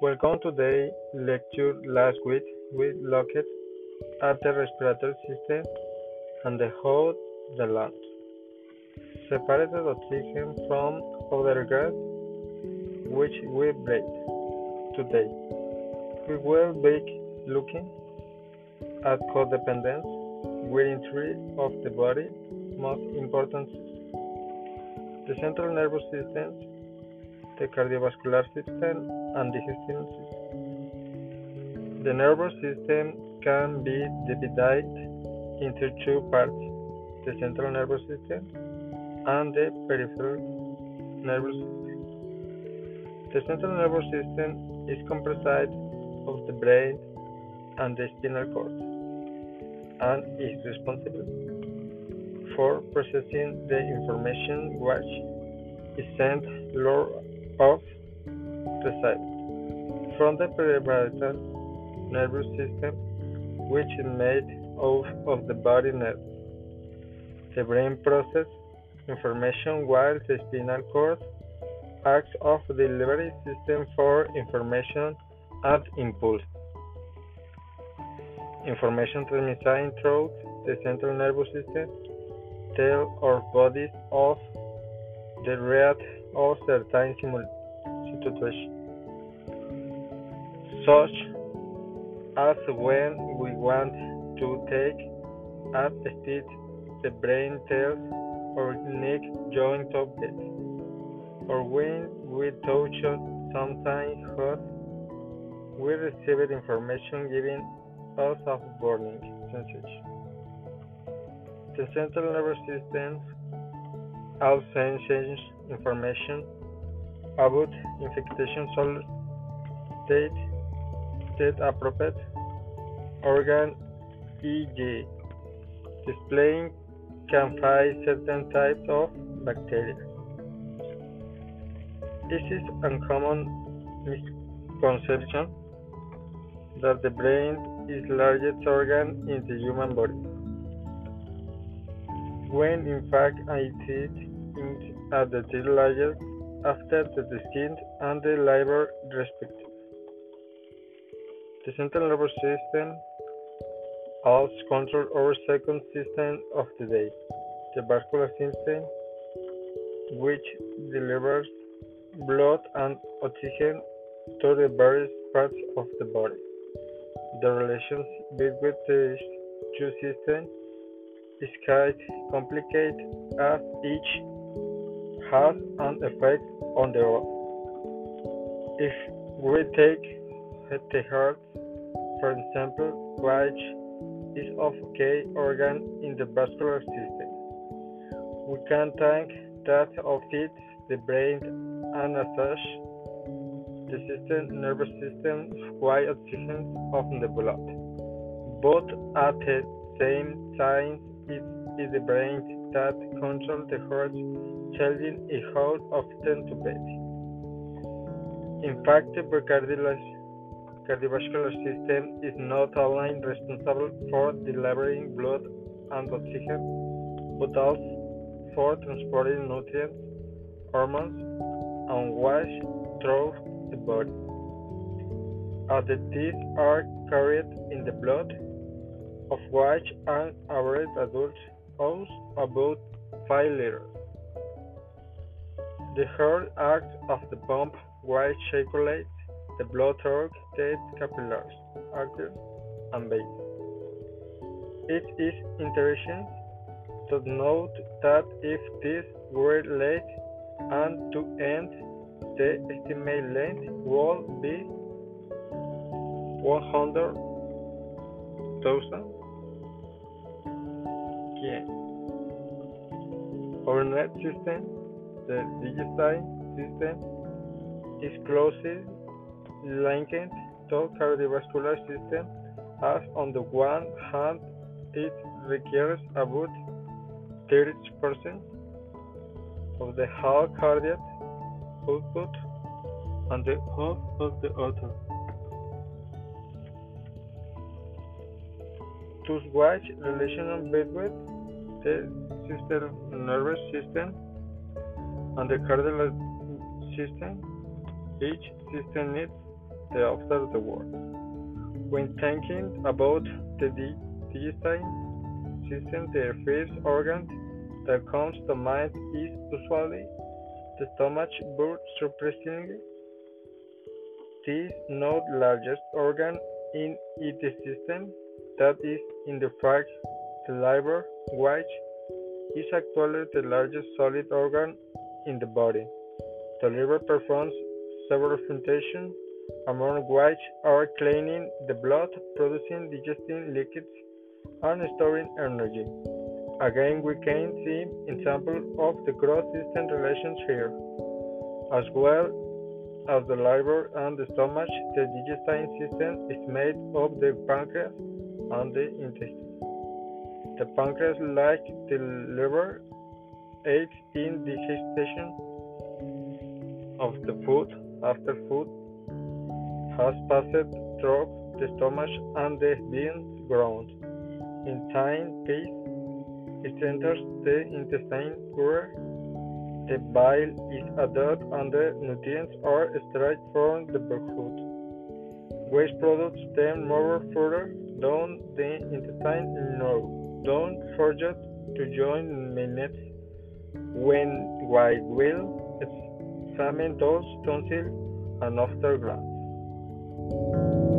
Welcome to the lecture. Last week we looked at the respiratory system and the how the lungs separated oxygen from other gas which we breathe. Today we will be looking at codependence within three of the body's most important systems the central nervous system, the cardiovascular system, and the system. The nervous system can be divided into two parts the central nervous system and the peripheral nervous system. The central nervous system is comprised of the brain and the spinal cord and is responsible for processing the information which is sent of the side from the peripheral nervous system which is made of, of the body nerves. The brain processes information while the spinal cord acts as the delivery system for information and impulse. Information transmitted through the central nervous system tell our bodies of the rate of certain situations, such as when we want to take a stitch, the brain tells or neck joint it, or when we touch something hot, we receive information giving us a burning sensation. The central nervous system also sends information about infection solar state, state appropriate organ e.g. displaying can fight certain types of bacteria. This is a common misconception that the brain is largest organ in the human body when in fact it is at the third largest after the skin and the liver respectively. The central nervous system also controls our second system of the day, the vascular system, which delivers blood and oxygen to the various parts of the body. The relations between these two systems is quite complicated as each has an effect on the. If we take the heart, for example, which is of key organ in the vascular system, we can think that of it the brain and as such the system nervous system supply oxygen of the blood, but at the same time it is the brain that control the heart, telling it how often to beat. In fact, the cardiovascular system is not only responsible for delivering blood and oxygen, but also for transporting nutrients, hormones, and waste through the body. As these are carried in the blood, of which an average adult owns about 5 liters. The heart acts as the pump which circulates the blood through the capillaries, arteries, and veins. It is interesting to note that if this were late and to end, the estimated length would be 100,000 Again, Our net system, the digestive system, is closely linked to cardiovascular system as on the one hand it requires about 30% of the whole cardiac output and the half of the other. To watch relation the system, nervous system and the cardiac system each system needs the after the word. When thinking about the digestive system, the first organ that comes to mind is usually the stomach, but surprisingly, this not largest organ in its system, that is, in the fact, the liver, which is actually the largest solid organ in the body. The liver performs several functions, among which are cleaning the blood, producing digesting liquids, and storing energy. Again, we can see examples of the cross system relations here. As well as the liver and the stomach, the digestive system is made of the pancreas and the intestine. The pancreas, like the liver, aids in digestion of the food after food has passed through the stomach and the been ground. In time, peace, it enters the intestine where the bile is added and the nutrients are extracted from the food. Waste products then move further down the intestine north. Don't forget to join me next when I will examine those tonsils and after glands.